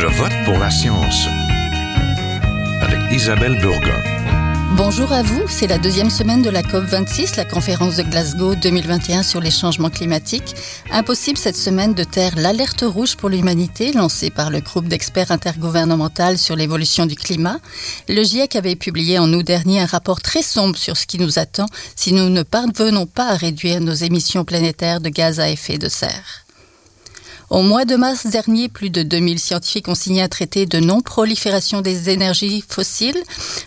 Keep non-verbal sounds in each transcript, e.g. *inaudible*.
Je vote pour la science avec Isabelle Burgon. Bonjour à vous, c'est la deuxième semaine de la COP26, la conférence de Glasgow 2021 sur les changements climatiques. Impossible cette semaine de taire l'alerte rouge pour l'humanité lancée par le groupe d'experts intergouvernemental sur l'évolution du climat. Le GIEC avait publié en août dernier un rapport très sombre sur ce qui nous attend si nous ne parvenons pas à réduire nos émissions planétaires de gaz à effet de serre. Au mois de mars dernier, plus de 2000 scientifiques ont signé un traité de non-prolifération des énergies fossiles.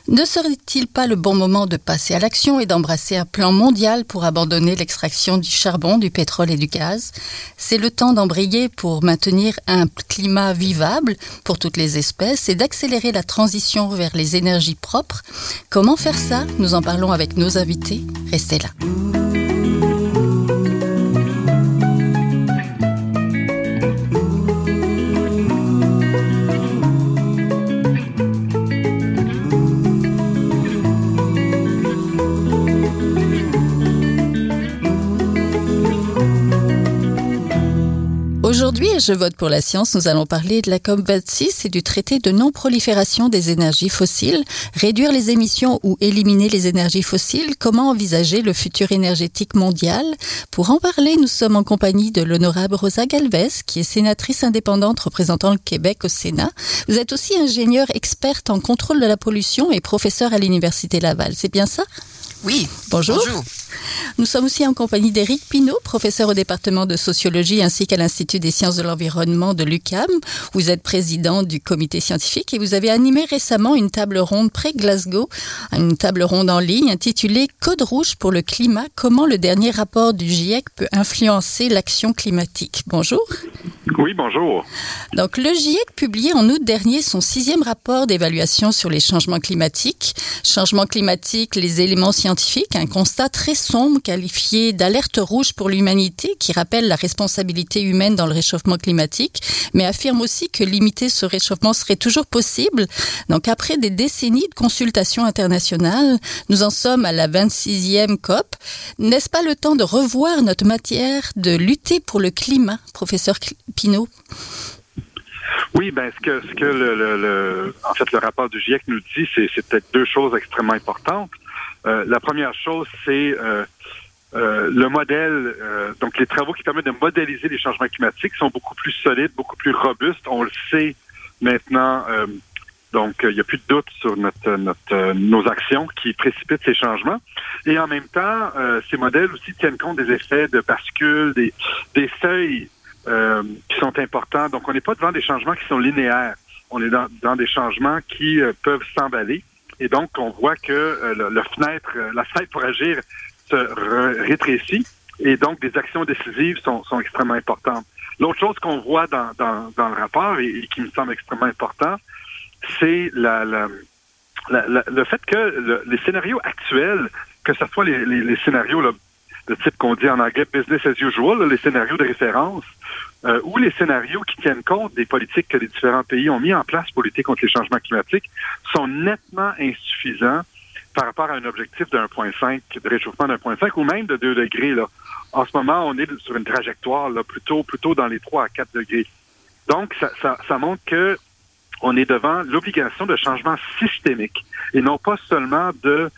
Ne serait-il pas le bon moment de passer à l'action et d'embrasser un plan mondial pour abandonner l'extraction du charbon, du pétrole et du gaz? C'est le temps d'embrayer pour maintenir un climat vivable pour toutes les espèces et d'accélérer la transition vers les énergies propres. Comment faire ça? Nous en parlons avec nos invités. Restez là. Je vote pour la science, nous allons parler de la COP26 et du traité de non-prolifération des énergies fossiles, réduire les émissions ou éliminer les énergies fossiles, comment envisager le futur énergétique mondial? Pour en parler, nous sommes en compagnie de l'honorable Rosa Galvez, qui est sénatrice indépendante représentant le Québec au Sénat. Vous êtes aussi ingénieure experte en contrôle de la pollution et professeur à l'Université Laval, c'est bien ça? Oui. Bonjour. Bonjour. Nous sommes aussi en compagnie d'Éric Pinault, professeur au département de sociologie ainsi qu'à l'Institut des sciences de l'environnement de l'UCAM. Vous êtes président du comité scientifique et vous avez animé récemment une table ronde près-Glasgow, une table ronde en ligne intitulée Code rouge pour le climat, comment le dernier rapport du GIEC peut influencer l'action climatique. Bonjour. Oui, bonjour. Donc, le GIEC publié en août dernier son sixième rapport d'évaluation sur les changements climatiques. Changements climatiques, les éléments scientifiques, un constat très sombre qualifié d'alerte rouge pour l'humanité qui rappelle la responsabilité humaine dans le réchauffement climatique, mais affirme aussi que limiter ce réchauffement serait toujours possible. Donc après des décennies de consultations internationales, nous en sommes à la 26e COP. N'est-ce pas le temps de revoir notre matière de lutter pour le climat, professeur Pinault? Oui, ben ce que ce que le, en fait le rapport du GIEC nous dit, c'est peut-être deux choses extrêmement importantes. Euh, la première chose, c'est euh, euh, le modèle, euh, donc les travaux qui permettent de modéliser les changements climatiques sont beaucoup plus solides, beaucoup plus robustes. On le sait maintenant. Euh, donc, il n'y a plus de doute sur notre, notre, nos actions qui précipitent ces changements. Et en même temps, ces modèles aussi tiennent compte des effets de bascule, des, des seuils qui sont importants. Donc, on n'est pas devant des changements qui sont linéaires. On est dans, dans des changements qui peuvent s'emballer. Et donc, on voit que euh, le, fenêtre, la fenêtre pour agir se rétrécit. Et donc, des actions décisives sont, sont extrêmement importantes. L'autre chose qu'on voit dans, dans, le rapport et, qui me semble extrêmement important, c'est le fait que le, les scénarios actuels, que ce soit les, les, scénarios de type qu'on dit en anglais business as usual, les scénarios de référence, euh, ou les scénarios qui tiennent compte des politiques que les différents pays ont mis en place pour lutter contre les changements climatiques, sont nettement insuffisants par rapport à un objectif de 1,5, de réchauffement de 1,5 ou même de 2 degrés. Là. En ce moment, on est sur une trajectoire là, plutôt, plutôt dans les 3 à 4 degrés. Donc, ça, ça, ça montre que on est devant l'obligation de changement systémique et non pas seulement de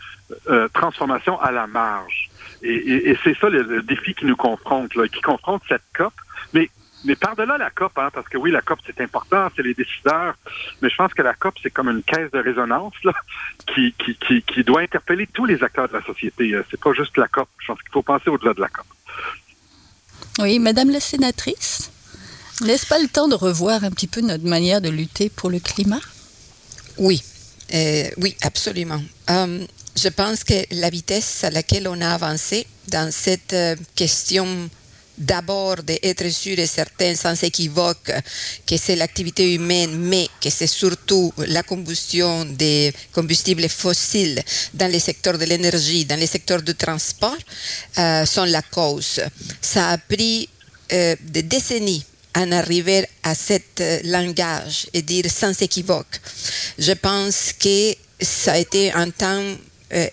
euh, transformation à la marge. Et, et, et c'est ça le, le, défi qui nous confronte, là, qui confronte cette COP. Mais mais par-delà la COP, hein, parce que oui, la COP, c'est important, c'est les décideurs, mais je pense que la COP, c'est comme une caisse de résonance là, qui, qui, qui, qui doit interpeller tous les acteurs de la société. C'est pas juste la COP. Je pense qu'il faut penser au-delà de la COP. Oui, Madame la sénatrice, n'est-ce pas le temps de revoir un petit peu notre manière de lutter pour le climat? Oui, euh, oui, absolument. Um, je pense que la vitesse à laquelle on a avancé dans cette euh, question d'abord d'être sûr et certain sans équivoque que c'est l'activité humaine, mais que c'est surtout la combustion des combustibles fossiles dans les secteurs de l'énergie, dans les secteurs du transport, euh, sont la cause. Ça a pris euh, des décennies en arriver à cet euh, langage et dire sans équivoque. Je pense que ça a été un temps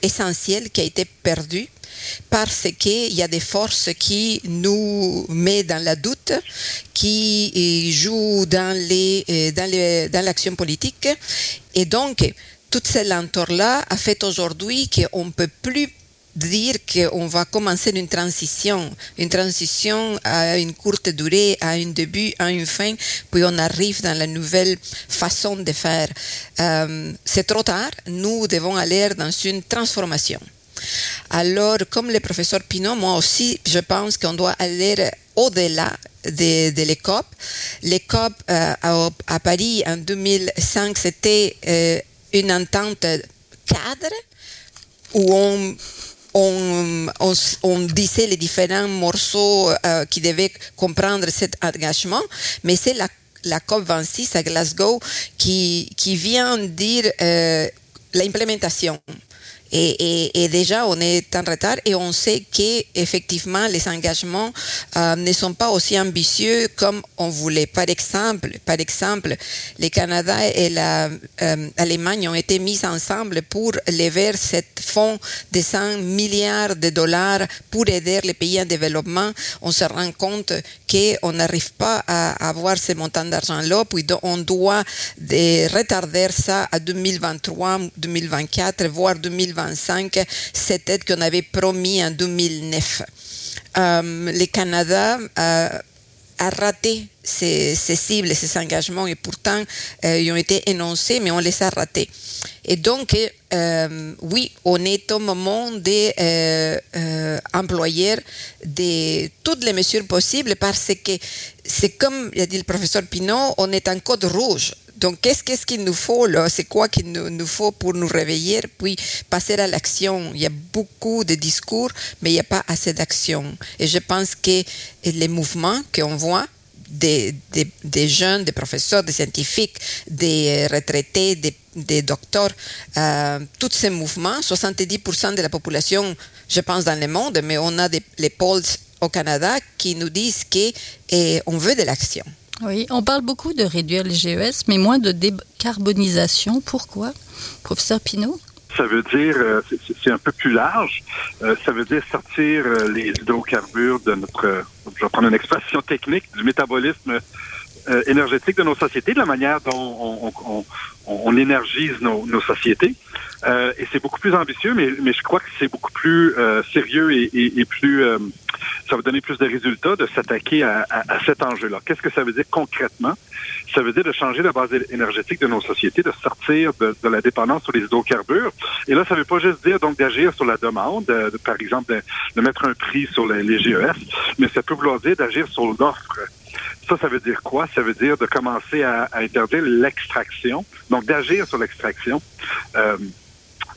essentiel qui a été perdu parce qu'il y a des forces qui nous mettent dans la doute, qui jouent dans les dans les dans l'action politique, et donc toute cette lenteur-là a fait aujourd'hui qu'on ne peut plus dire qu'on va commencer une transition, une transition à une courte durée, à un début, à une fin, puis on arrive dans la nouvelle façon de faire. Euh, c'est trop tard, nous devons aller dans une transformation. Alors, comme le professeur Pinot, moi aussi, je pense qu'on doit aller au-delà de, l'ECOP. L'ECOP euh, à, Paris en 2005, c'était euh, une entente cadre où on disait les différents morceaux euh, qui devaient comprendre cet engagement, mais c'est la, la COP26 à Glasgow qui, qui vient dire euh, l'implémentation. Et, déjà, on est en retard et on sait qu'effectivement, les engagements euh, ne sont pas aussi ambitieux comme on voulait. Par exemple, par exemple le Canada et l'Allemagne euh, ont été mis ensemble pour lever ce fonds de 100 milliards de dollars pour aider les pays en développement. On se rend compte qu'on n'arrive pas à avoir ce montant d'argent-là, puis on doit retarder ça à 2023, 2024, voire 2025 cette aide qu'on avait promis en 2009. Euh, le Canada euh, a raté ces, cibles, ces engagements, et pourtant euh, ils ont été énoncés, mais on les a ratés. Et donc, oui, on est au moment d'employer de toutes les mesures possibles parce que c'est comme a dit le professeur Pinot, on est en code rouge. Donc, qu'est-ce qu'il nous faut là? C'est quoi qu'il nous, faut pour nous réveiller puis passer à l'action? Il y a beaucoup de discours, mais il n'y a pas assez d'action. Et je pense que les mouvements qu'on voit, des, des, jeunes, des professeurs, des scientifiques, des retraités, des, des docteurs, euh, tous ces mouvements, 70% de la population, je pense, dans le monde, mais on a les pôles au Canada qui nous disent qu'on eh, veut de l'action. Oui, on parle beaucoup de réduire les GES, mais moins de décarbonisation. Pourquoi, professeur Pinault? Ça veut dire, euh, c'est un peu plus large, euh, ça veut dire sortir euh, les hydrocarbures de notre, je vais prendre une expression technique, du métabolisme énergétique de nos sociétés, de la manière dont on, on, on énergise nos, nos sociétés. Euh, et c'est beaucoup plus ambitieux, mais, mais je crois que c'est beaucoup plus euh, sérieux et, et, et plus euh, ça va donner plus de résultats de s'attaquer à, à, à, cet enjeu-là. Qu'est-ce que ça veut dire concrètement? Ça veut dire de changer la base énergétique de nos sociétés, de sortir de, de la dépendance sur les hydrocarbures. Et là, ça veut pas juste dire donc d'agir sur la demande, de, par exemple de, mettre un prix sur les, les GES, mais ça peut vouloir dire d'agir sur l'offre. Ça, ça veut dire quoi? Ça veut dire de commencer à, interdire l'extraction, donc d'agir sur l'extraction. Euh,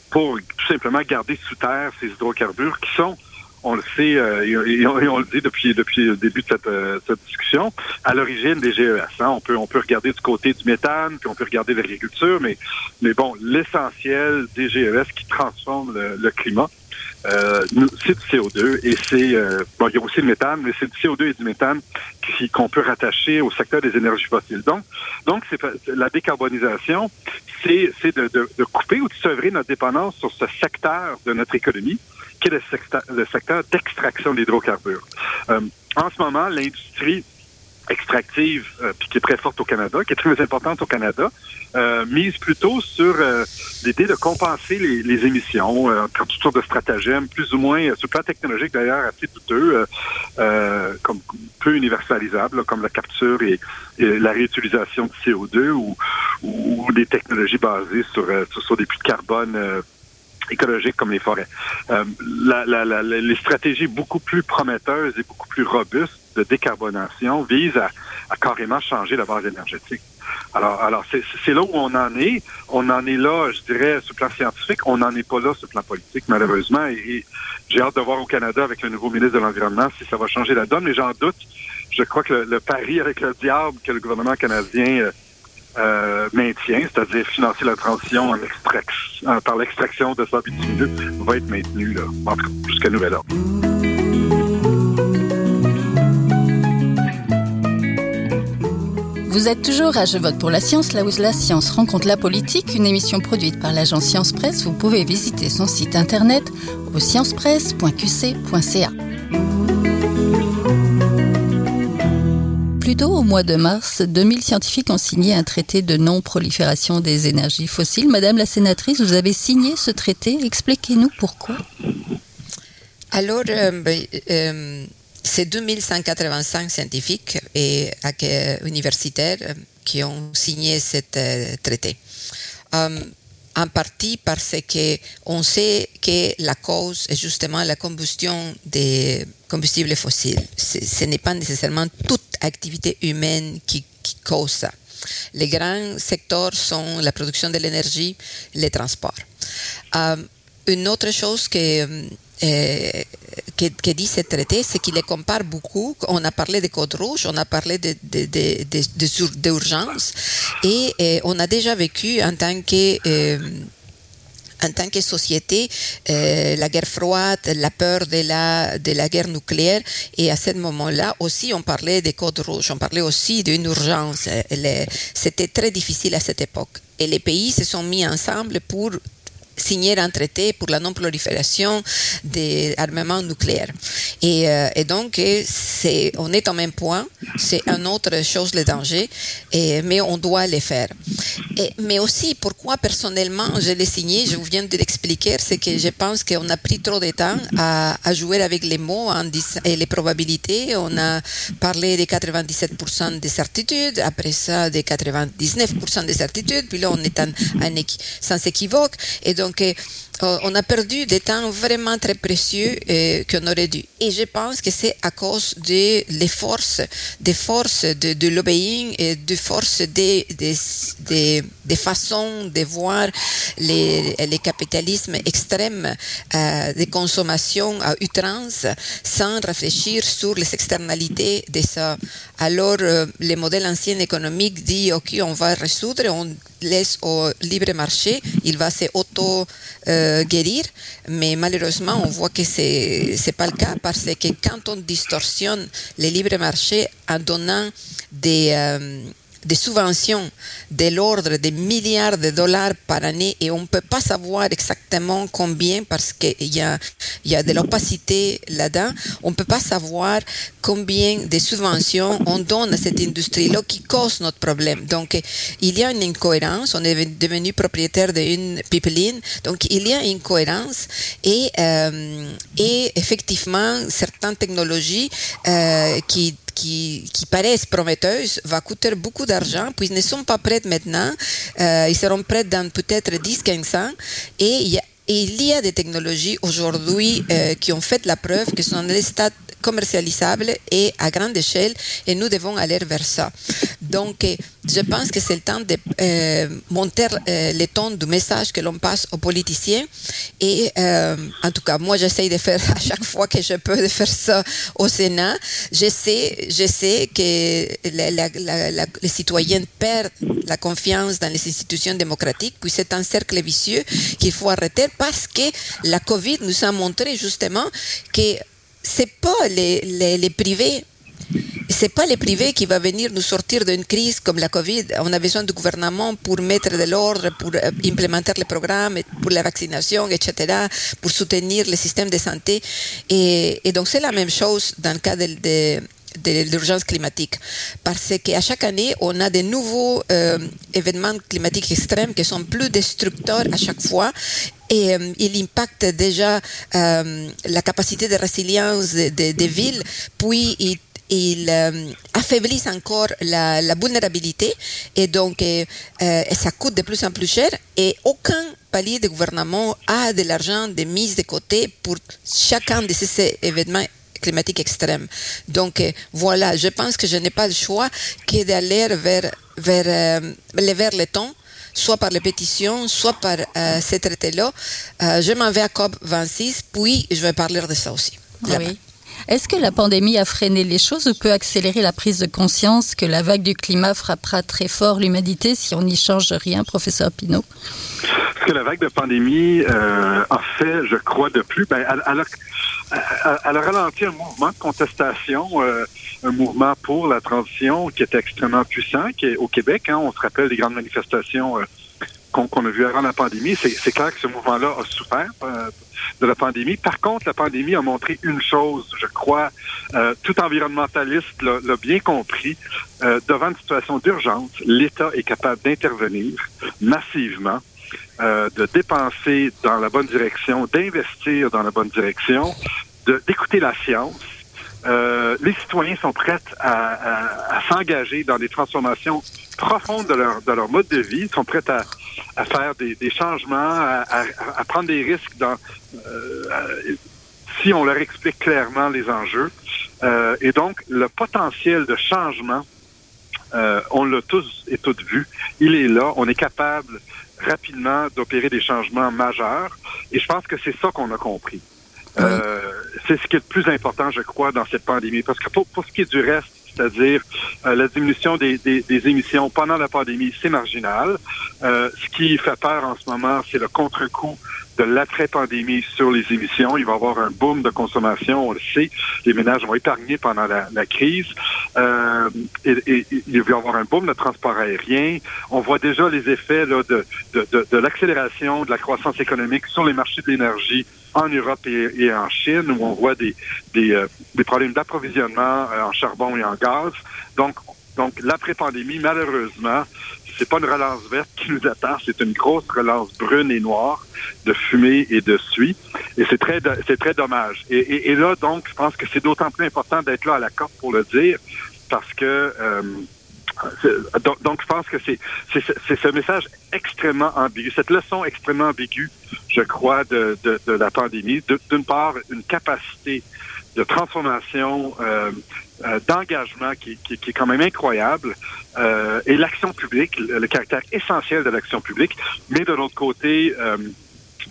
pour tout simplement garder sous terre ces hydrocarbures qui sont on le sait, euh, et, on, le dit depuis depuis le début de cette, euh, discussion, à l'origine des GES. Hein. On peut on peut regarder du côté du méthane, puis on peut regarder l'agriculture, mais mais bon, l'essentiel des GES qui transforment le, climat, euh, c'est du CO2 et c'est euh, bon, il y a aussi le méthane, mais c'est du CO2 et du méthane qu'on peut rattacher au secteur des énergies fossiles. Donc, donc c'est la décarbonisation, c'est de, de, de, couper ou de sevrer notre dépendance sur ce secteur de notre économie, qui est le secteur, le secteur d'extraction d'hydrocarbures. Euh, en ce moment, l'industrie extractive, euh, qui est très forte au Canada, qui est très importante au Canada, euh, mise plutôt sur euh, l'idée de compenser les, les émissions, euh, toutes sortes de stratagèmes, plus ou moins, sur le plan technologique d'ailleurs, assez douteux, euh, comme peu universalisables, comme la capture et, la réutilisation de CO2 ou, ou, des technologies basées sur, sur, des puits de carbone écologiques comme les forêts. La, la, la, les stratégies beaucoup plus prometteuses et beaucoup plus robustes de décarbonation vise à, carrément changer la base énergétique. Alors, alors c'est là où on en est. On en est là, je dirais, sur le plan scientifique. On n'en est pas là sur le plan politique, malheureusement. Et, j'ai hâte de voir au Canada avec le nouveau ministre de l'Environnement si ça va changer la donne. Mais j'en doute. Je crois que le, pari avec le diable que le gouvernement canadien euh, euh maintient, c'est-à-dire financer la transition par l'extraction de sable bitumineux, va être maintenu là, jusqu'à nouvel ordre. Vous êtes toujours à Je vote pour la science, là où la science rencontre la politique, une émission produite par l'agence Science Presse. Vous pouvez visiter son site internet au sciencespresse.qc.ca. Plus tôt, au mois de mars, 2000 scientifiques ont signé un traité de non-prolifération des énergies fossiles. Madame la sénatrice, vous avez signé ce traité. Expliquez-nous pourquoi. Alors, euh, ben, euh, c'est 2185 scientifiques et universitaires euh, qui ont signé ce traité. en partie parce qu'on sait que la cause est justement la combustion des combustibles fossiles. Ce n'est pas nécessairement toute activité humaine qui, cause ça. Les grands secteurs sont la production de l'énergie, les transports. une autre chose que eh, que, dit ce traité, c'est qu'il les compare beaucoup. On a parlé de code rouge, on a parlé d'urgence, et, et, on a déjà vécu en tant que eh, en tant que société, eh, la guerre froide, la peur de la, de la guerre nucléaire. Et à ce moment-là aussi, on parlait des codes rouges, on parlait aussi d'une urgence. C'était très difficile à cette époque. Et les pays se sont mis ensemble pour signer un traité pour la non-prolifération des armements nucléaires. Et, euh, donc, c'est, on est au même point, c'est une autre chose le danger, mais on doit le faire. Mais aussi, pourquoi personnellement je l'ai signé, je vous viens de l'expliquer, c'est que je pense qu'on a pris trop de temps à, jouer avec les mots en et les probabilités. On a parlé des 97% de certitude, après ça des 99% de certitude, puis là on est sans équivoque. Et donc, donc, euh, on a perdu des temps vraiment très précieux euh, qu'on aurait dû. Et je pense que c'est à cause de forces, des forces de, de lobbying et des forces des, des, des, façons de voir les, les capitalismes extrêmes euh, de consommation à outrance sans réfléchir sur les externalités de ça. Alors, euh, les modèles anciens économiques OK, on va résoudre, on laisse au libre marché, il va se auto-guérir, mais malheureusement, on voit que ce n'est pas le cas parce que quand on distorsionne le libre marché en donnant des... Euh, des subventions de l'ordre de milliards de dollars par année et on ne peut pas savoir exactement combien parce qu'il y a, y a de l'opacité là-dedans. On ne peut pas savoir combien de subventions on donne à cette industrie-là qui cause notre problème. Donc, il y a une incohérence. On est devenu propriétaire d'une pipeline. Donc, il y a une cohérence et, euh, et effectivement, certaines technologies euh, qui qui, qui, paraissent prometteuses va coûter beaucoup d'argent, puis ils ne sont pas prêtes maintenant. Euh, ils seront prêts dans peut-être 10-15 ans. Et il y a des technologies aujourd'hui euh, qui ont fait la preuve que sont des stades commercialisables et à grande échelle et nous devons aller vers ça. Donc, euh, je pense que c'est le temps de euh, monter le ton du message que l'on passe aux politiciens et en tout cas, moi j'essaye de faire *laughs* à chaque fois que je peux de faire ça au Sénat. Je sais, je sais que les citoyens perdent la confiance dans les institutions démocratiques, puis c'est un cercle vicieux qu'il faut arrêter parce que la COVID nous a montré justement que c'est pas les, les, les privés c'est pas les privés qui vont venir nous sortir d'une crise comme la Covid. On a besoin du gouvernement pour mettre de l'ordre, pour euh, implémenter les programmes, pour la vaccination, etc., pour soutenir le système de santé. Et, donc c'est la même chose dans le cas de l'urgence climatique. Parce qu'à chaque année, on a de nouveaux euh, événements climatiques extrêmes qui sont plus destructeurs à chaque fois. Et euh, il impacte déjà euh, la capacité de résilience des villes, puis il il affaiblissent encore la, la, vulnérabilité et donc ça coûte de plus en plus cher et aucun palier de gouvernement a de l'argent de mise de côté pour chacun de ces événements climatique extrême. Donc euh, voilà, je pense que je n'ai pas le choix que d'aller vers, vers, euh, vers le temps soit par les pétitions, soit par euh, ces traités-là. je m'en vais à COP26, puis je vais parler de ça aussi. Oui. Est-ce que la pandémie a freiné les choses ou peut accélérer la prise de conscience que la vague du climat frappera très fort l'humanité si on n'y change rien, professeur Pinault? Ce que la vague de pandémie a fait, je crois, de plus, ben, elle a ralenti un mouvement de contestation, euh, un mouvement pour la transition qui était extrêmement puissant, qui est au Québec. Hein, on se rappelle des grandes manifestations euh, qu'on a vu avant la pandémie. C'est clair que ce mouvement-là a souffert euh, de la pandémie. Par contre, la pandémie a montré une chose, je crois, euh, tout environnementaliste l'a bien compris. Euh, devant une situation d'urgence, l'État est capable d'intervenir massivement, euh, de dépenser dans la bonne direction, d'investir dans la bonne direction, d'écouter la science. Euh, les citoyens sont prêts à, à, à s'engager dans des transformations profondes de leur, de leur mode de vie, sont prêts à, à faire des, des changements, à, à, prendre des risques dans, euh, si on leur explique clairement les enjeux. Euh, et donc, le potentiel de changement, euh, on l'a tous et toutes vu, il est là, on est capable rapidement d'opérer des changements majeurs, et je pense que c'est ça qu'on a compris. C'est ce qui est le plus important, je crois, dans cette pandémie. Parce que pour, pour ce qui est du reste, c'est-à-dire euh, la diminution des, émissions pendant la pandémie, c'est marginal. Euh, ce qui fait peur en ce moment, c'est le contre-coup de l'après-pandémie sur les émissions. Il va y avoir un boom de consommation, on le sait. Les ménages vont épargner pendant la, crise. Euh, il va y avoir un boom de transport aérien. On voit déjà les effets de l'accélération de la croissance économique sur les marchés de l'énergie en Europe et, en Chine, où on voit des, des, euh, des problèmes d'approvisionnement euh, en charbon et en gaz. Donc, donc l'après-pandémie, malheureusement, c'est pas une relance verte qui nous attend, c'est une grosse relance brune et noire de fumée et de suie. Et c'est très, c'est très dommage. Et, et, et, là, donc, je pense que c'est d'autant plus important d'être là à la COP pour le dire, parce que euh, donc, je pense que c'est ce message extrêmement ambigu, cette leçon extrêmement ambiguë, je crois, de, la pandémie. D'une part, une capacité de transformation, euh, euh, d'engagement qui, est quand même incroyable, euh, et l'action publique, le, le, caractère essentiel de l'action publique, mais de l'autre côté,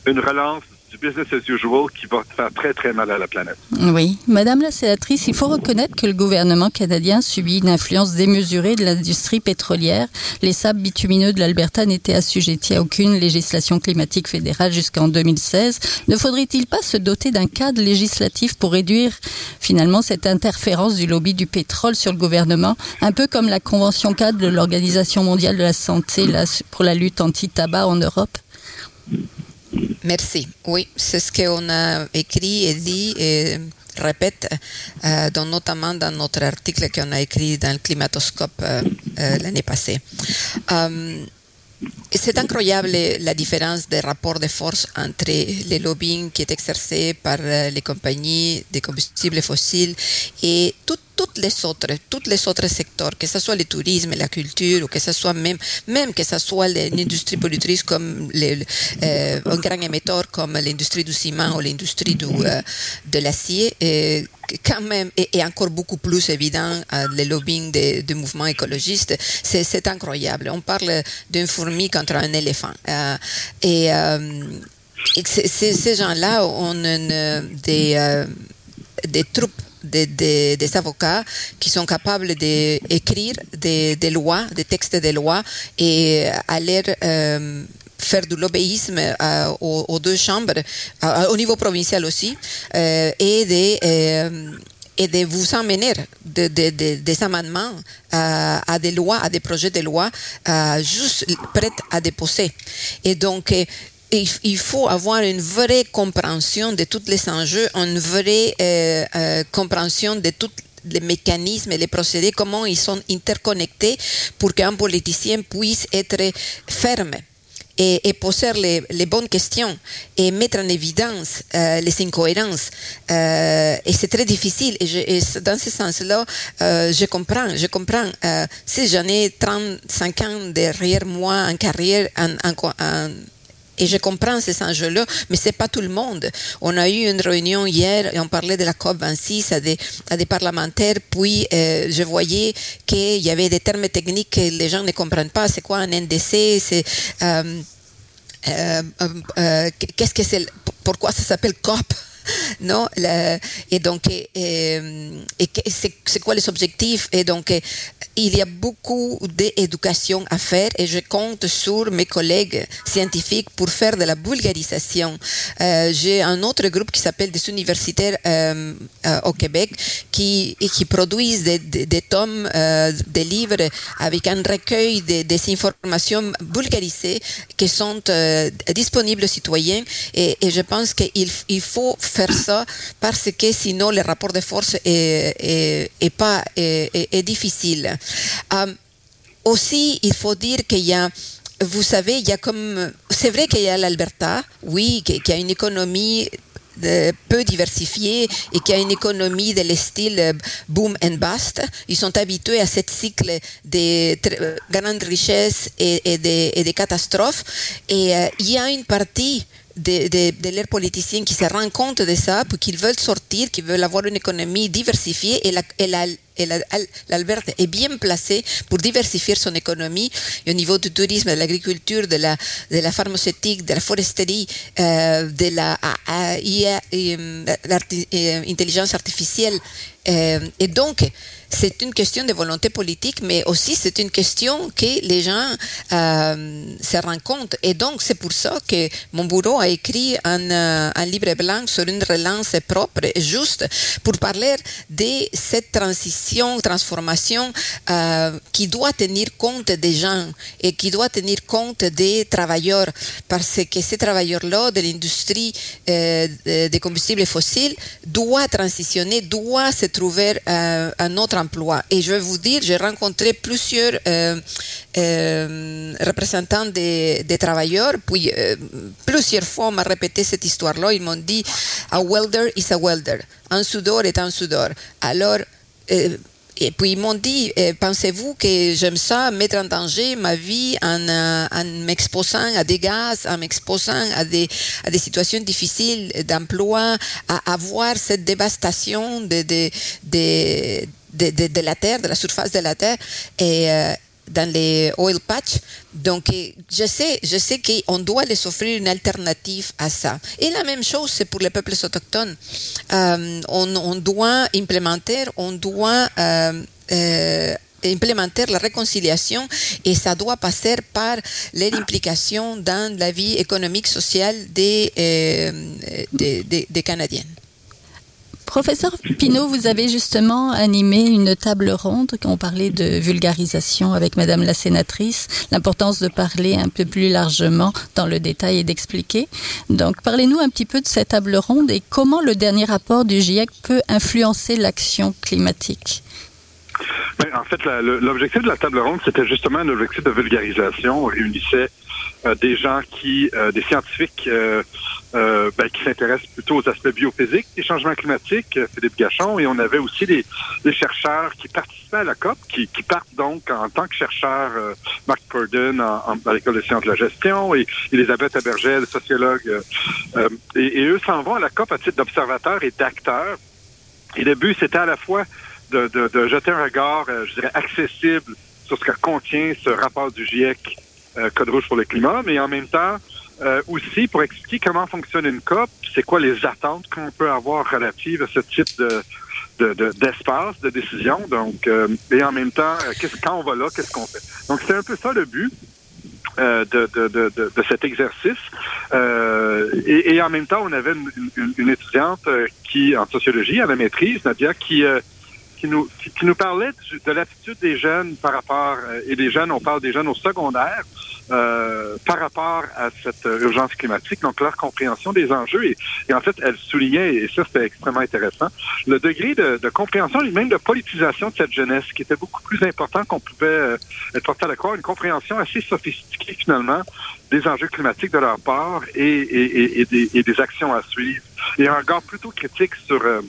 une relance du business as usual qui va faire très très mal à la planète. Oui, Madame la sénatrice, il faut reconnaître que le gouvernement canadien subit une influence démesurée de l'industrie pétrolière. Les sables bitumineux de l'Alberta n'étaient assujettis à aucune législation climatique fédérale jusqu'en 2016. Ne faudrait-il pas se doter d'un cadre législatif pour réduire finalement cette interférence du lobby du pétrole sur le gouvernement, un peu comme la convention cadre de l'Organisation mondiale de la santé pour la lutte anti-tabac en Europe? Merci. Oui, c'est ce qu'on a écrit et dit et répète, euh, dans, notamment dans notre article qu'on a écrit dans le Climatoscope euh, euh, l'année passée. c'est incroyable la différence des rapports de force entre les lobbying qui est exercé par les compagnies des combustibles fossiles et tout toutes les autres, tous les autres secteurs, que ce soit le tourisme, la culture, ou que ce soit même, même que ce soit l'industrie pollutrice comme les, euh, un grand émetteur comme l'industrie du ciment ou l'industrie euh, de l'acier, euh, quand même est, encore beaucoup plus évident euh, le lobbying des de mouvements écologistes. C'est incroyable. On parle d'une fourmi contre un éléphant. Euh, et, et ces gens-là ont des, des troupes des, avocats qui sont capables d'écrire des, lois, des textes de lois et aller faire de lobbyisme euh, aux, deux chambres, euh, au niveau provincial aussi, et de et de vous emmener de, de, de, des amendements à des lois, à des projets de loi juste prêts à déposer. Et donc, il faut avoir une vraie compréhension de tous les enjeux, une vraie euh, euh, compréhension de tous les mécanismes et les procédés, comment ils sont interconnectés pour qu'un politicien puisse être ferme. Et, poser les, bonnes questions et mettre en évidence euh, les incohérences. Et c'est très difficile. Et, je, dans ce sens-là, je comprends. Je comprends. Si j'en ai 35 ans derrière moi en carrière, en, en et je comprends ces enjeux-là, mais c'est pas tout le monde. On a eu une réunion hier et on parlait de la COP26 à des, à des parlementaires, puis euh, je voyais qu'il y avait des termes techniques que les gens ne comprennent pas. C'est quoi un NDC C'est euh, euh, qu'est-ce que c'est Pourquoi ça s'appelle COP? *laughs* Non et donc et, et c'est quoi les objectifs? Et donc il y a beaucoup d'éducation à faire et je compte sur mes collègues scientifiques pour faire de la vulgarisation. Euh, J'ai un autre groupe qui s'appelle des universitaires euh, euh, au Québec qui, qui produisent des, des, des tomes, euh, des livres avec un recueil de, des informations vulgarisées qui sont euh, disponibles aux citoyens et, et je pense qu'il il faut faire ça parce que sinon le rapport de force est, est, est pas est, est difficile. Euh, aussi, il faut dire qu'il y a vous savez, il y a comme. C'est vrai qu'il y a l'Alberta, oui, qui, a une économie de, peu diversifiée et qui a une économie de style boom and bust. Ils sont habitués à ce cycle de grandes richesses et, et, de, et de catastrophes. Et euh, il y a une partie de, leurs politiciens qui se rendent compte de ça, puis qu'ils veulent sortir, qu'ils veulent avoir une économie diversifiée et la, l'Alberta est bien placée pour diversifier son économie au niveau du tourisme, de l'agriculture, de la, pharmaceutique, de la foresterie, euh, de l'intelligence artificielle. Euh, et donc, c'est une question de volonté politique, mais aussi c'est une question que les gens euh, se rendent compte. Et donc, c'est pour ça que mon bureau a écrit un, un livre blanc sur une relance propre et juste pour parler de cette transition, transformation euh, qui doit tenir compte des gens et qui doit tenir compte des travailleurs, parce que ces travailleurs-là de l'industrie euh, des combustibles fossiles doivent transitionner, doivent se trouver euh, un autre Et je vais vous dire, j'ai rencontré plusieurs euh, euh, représentants des, travailleurs, puis euh, plusieurs fois on m'a répété cette histoire-là. Ils m'ont dit, a welder is a welder. Un soudeur est un soudeur. Alors, et puis ils m'ont dit, pensez-vous que j'aime ça, mettre en danger ma vie en, m'exposant à des gaz, en m'exposant à des, à des situations difficiles d'emploi, à avoir cette dévastation de, de, de, de, la terre, de la surface de la terre, et euh, dans les oil patch. Donc, je sais, je sais qu'on doit les offrir une alternative à ça. Et la même chose, c'est pour les peuples autochtones. Euh, on, on, doit implémenter, on doit euh, implémenter la réconciliation et ça doit passer par l'implication dans la vie économique, sociale des, des, Canadiennes. Professeur Pinault, vous avez justement animé une table ronde quand on parlait de vulgarisation avec Madame la sénatrice, l'importance de parler un peu plus largement dans le détail et d'expliquer. Donc, parlez-nous un petit peu de cette table ronde et comment le dernier rapport du GIEC peut influencer l'action climatique. Ben, en fait, l'objectif de la table ronde, c'était justement un objectif de vulgarisation. On réunissait euh, des gens qui, euh, des scientifiques euh, ben, qui s'intéressent plutôt aux aspects biophysiques des changements climatiques, Philippe Gachon, et on avait aussi des, chercheurs qui participaient à la COP, qui, qui partent donc en tant que chercheurs, Mark Corden en, en, à l'École des sciences de la gestion, et Elisabeth Abergel, sociologue, et, et eux s'en vont à la COP à titre d'observateurs et d'acteurs. Et le but, c'était à la fois de, de, de, jeter un regard, je dirais, accessible sur ce que contient ce rapport du GIEC euh, Code rouge pour le climat, mais en même temps euh, aussi pour expliquer comment fonctionne une COP, c'est quoi les attentes qu'on peut avoir relatives à ce type de d'espace de, décision. Donc, euh, et en même temps, qu'est-ce quand on va là, qu'est-ce qu'on fait? Donc, c'est un peu ça le but. Euh, de, de, de, cet exercice. Euh, et, en même temps, on avait une, étudiante qui, en sociologie, à la maîtrise, Nadia, qui, euh, qui nous, parlait de l'attitude des jeunes par rapport, euh, et des jeunes, on parle des jeunes au secondaire, euh, par rapport à cette urgence climatique, donc leur compréhension des enjeux. Et, en fait, elle soulignait, et ça c'était extrêmement intéressant, le degré de, compréhension et même de politisation de cette jeunesse qui était beaucoup plus important qu'on pouvait euh, être porté à la croire, une compréhension assez sophistiquée finalement des enjeux climatiques de leur part et, des, actions à suivre. Et un regard plutôt critique sur... Euh,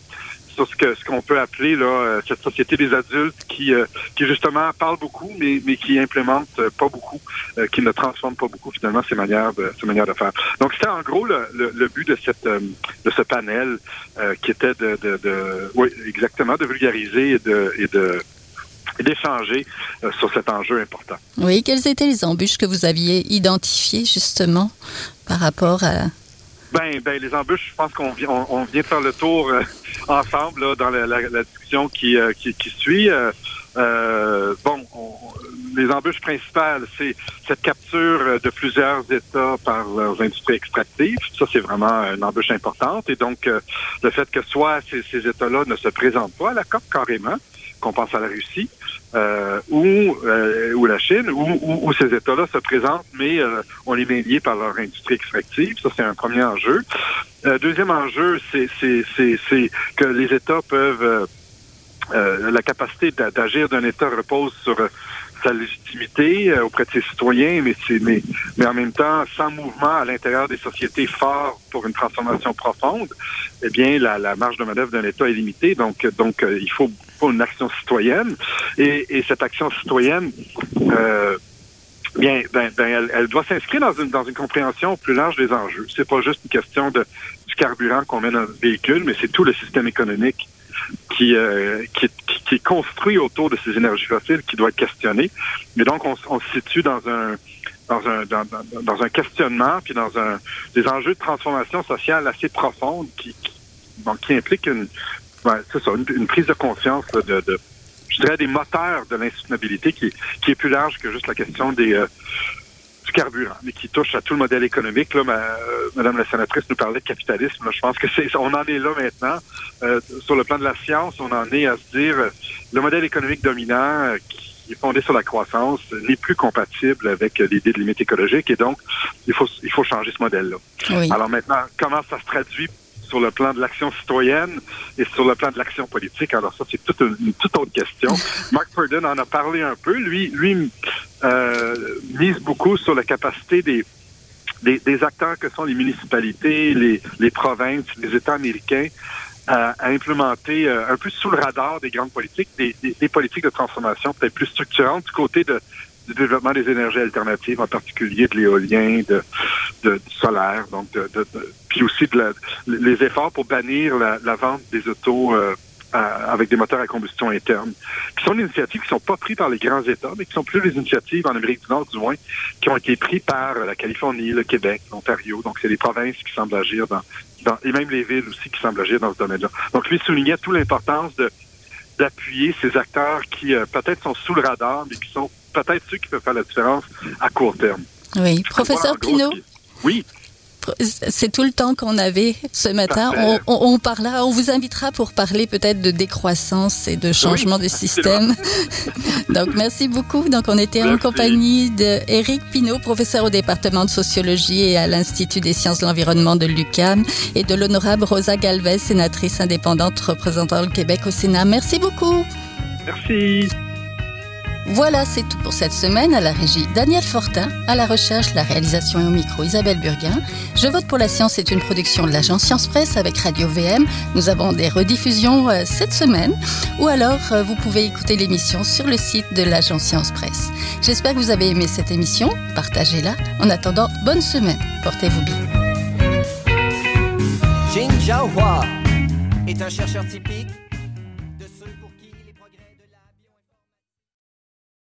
sur ce que ce qu'on peut appeler là euh, cette société des adultes qui euh, qui justement parle beaucoup mais mais qui implémente pas beaucoup euh, qui ne transforme pas beaucoup finalement ces manières de ces manières de faire donc c'était en gros le, le, but de cette de ce panel qui était de, de, oui exactement de vulgariser et de et d'échanger euh, sur cet enjeu important. Oui, quelles étaient les embûches que vous aviez identifiées justement par rapport à ben, ben, les embûches, je pense qu'on vient, on, vient de faire le tour euh, ensemble dans la, la, la, discussion qui, euh, suit. Euh, bon, les embûches principales, c'est cette capture de plusieurs États par leurs industries extractives. Ça, c'est vraiment une embûche importante. Et donc, le fait que soit ces, ces États-là ne se présentent pas à la COP carrément, qu'on pense à la Russie, euh, ou, euh, ou la Chine, où, ces États-là se présentent, mais euh, on les met liés par leur industrie extractive. Ça, c'est un premier enjeu. deuxième enjeu, c'est que les États peuvent... la capacité d'agir d'un État repose sur sa légitimité auprès de ses citoyens, mais, mais, mais en même temps, sans mouvement à l'intérieur des sociétés fort pour une transformation profonde, eh bien, la, la marge de manœuvre d'un État est limitée. Donc, donc il faut une action citoyenne. Et, cette action citoyenne, euh, bien, ben, ben elle, doit s'inscrire dans une, dans une compréhension plus large des enjeux. C'est pas juste une question de du carburant qu'on met dans le véhicule, mais c'est tout le système économique qui, euh, qui, qui, est construit autour de ces énergies fossiles qui doit être questionné. Mais donc, on, se situe dans un dans un dans, un questionnement puis dans un des enjeux de transformation sociale assez profonde qui, qui, qui implique une, Ouais, c'est ça, une, prise de conscience de, de, je dirais, des moteurs de l'insoutenabilité qui, qui est plus large que juste la question des euh, du carburant, mais qui touche à tout le modèle économique. Là, euh, Madame la sénatrice nous parlait de capitalisme. je pense que c'est, on en est là maintenant. Euh, sur le plan de la science, on en est à se dire le modèle économique dominant qui est fondé sur la croissance n'est plus compatible avec l'idée de limite écologique et donc il faut il faut changer ce modèle-là. Alors maintenant, comment ça se traduit sur le plan de l'action citoyenne et sur le plan de l'action politique. Alors ça, c'est toute une, toute autre question. *laughs* Mark Purdon en a parlé un peu. Lui, lui euh, mise beaucoup sur la capacité des, des, acteurs que sont les municipalités, les, les provinces, les États américains à, implémenter euh, un peu sous le radar des grandes politiques, des, des politiques de transformation peut-être plus structurantes du côté de, du développement des énergies alternatives, en particulier de l'éolien, de, de, du solaire, donc de, de, puis aussi de la, les efforts pour bannir la, la vente des autos euh, avec des moteurs à combustion interne. Qui sont des initiatives qui sont pas prises par les grands États, mais qui sont plus des initiatives en Amérique du Nord, du moins, qui ont été prises par la Californie, le Québec, l'Ontario. Donc, c'est les provinces qui semblent agir dans, et même les villes aussi qui semblent agir dans ce domaine-là. Donc, lui soulignait toute l'importance de d'appuyer ces acteurs qui euh, peut-être sont sous le radar, mais qui sont peut-être ceux qui peuvent faire la différence à court terme. Oui, professeur Pinault? Oui c'est tout le temps qu'on avait ce matin. On, on, on, vous invitera pour parler peut-être de décroissance et de changement de système. *laughs* Donc, merci beaucoup. Donc, on était en compagnie de Éric Pinault, professeur au département de sociologie et à l'Institut des sciences de l'environnement de l'UQAM, et de l'honorable Rosa Galvez, sénatrice indépendante représentant le Québec au Sénat. Merci beaucoup. Merci. Voilà, c'est tout pour cette semaine. À la régie, Daniel Fortin. À la recherche, la réalisation et au micro, Isabelle Burguin. Je vote pour la science est une production de l'agence Science Presse avec Radio VM. Nous avons des rediffusions euh, cette semaine. Ou alors, euh, vous pouvez écouter l'émission sur le site de l'agence Science Presse. J'espère que vous avez aimé cette émission. Partagez-la. En attendant, bonne semaine. Portez-vous bien. Est un chercheur typique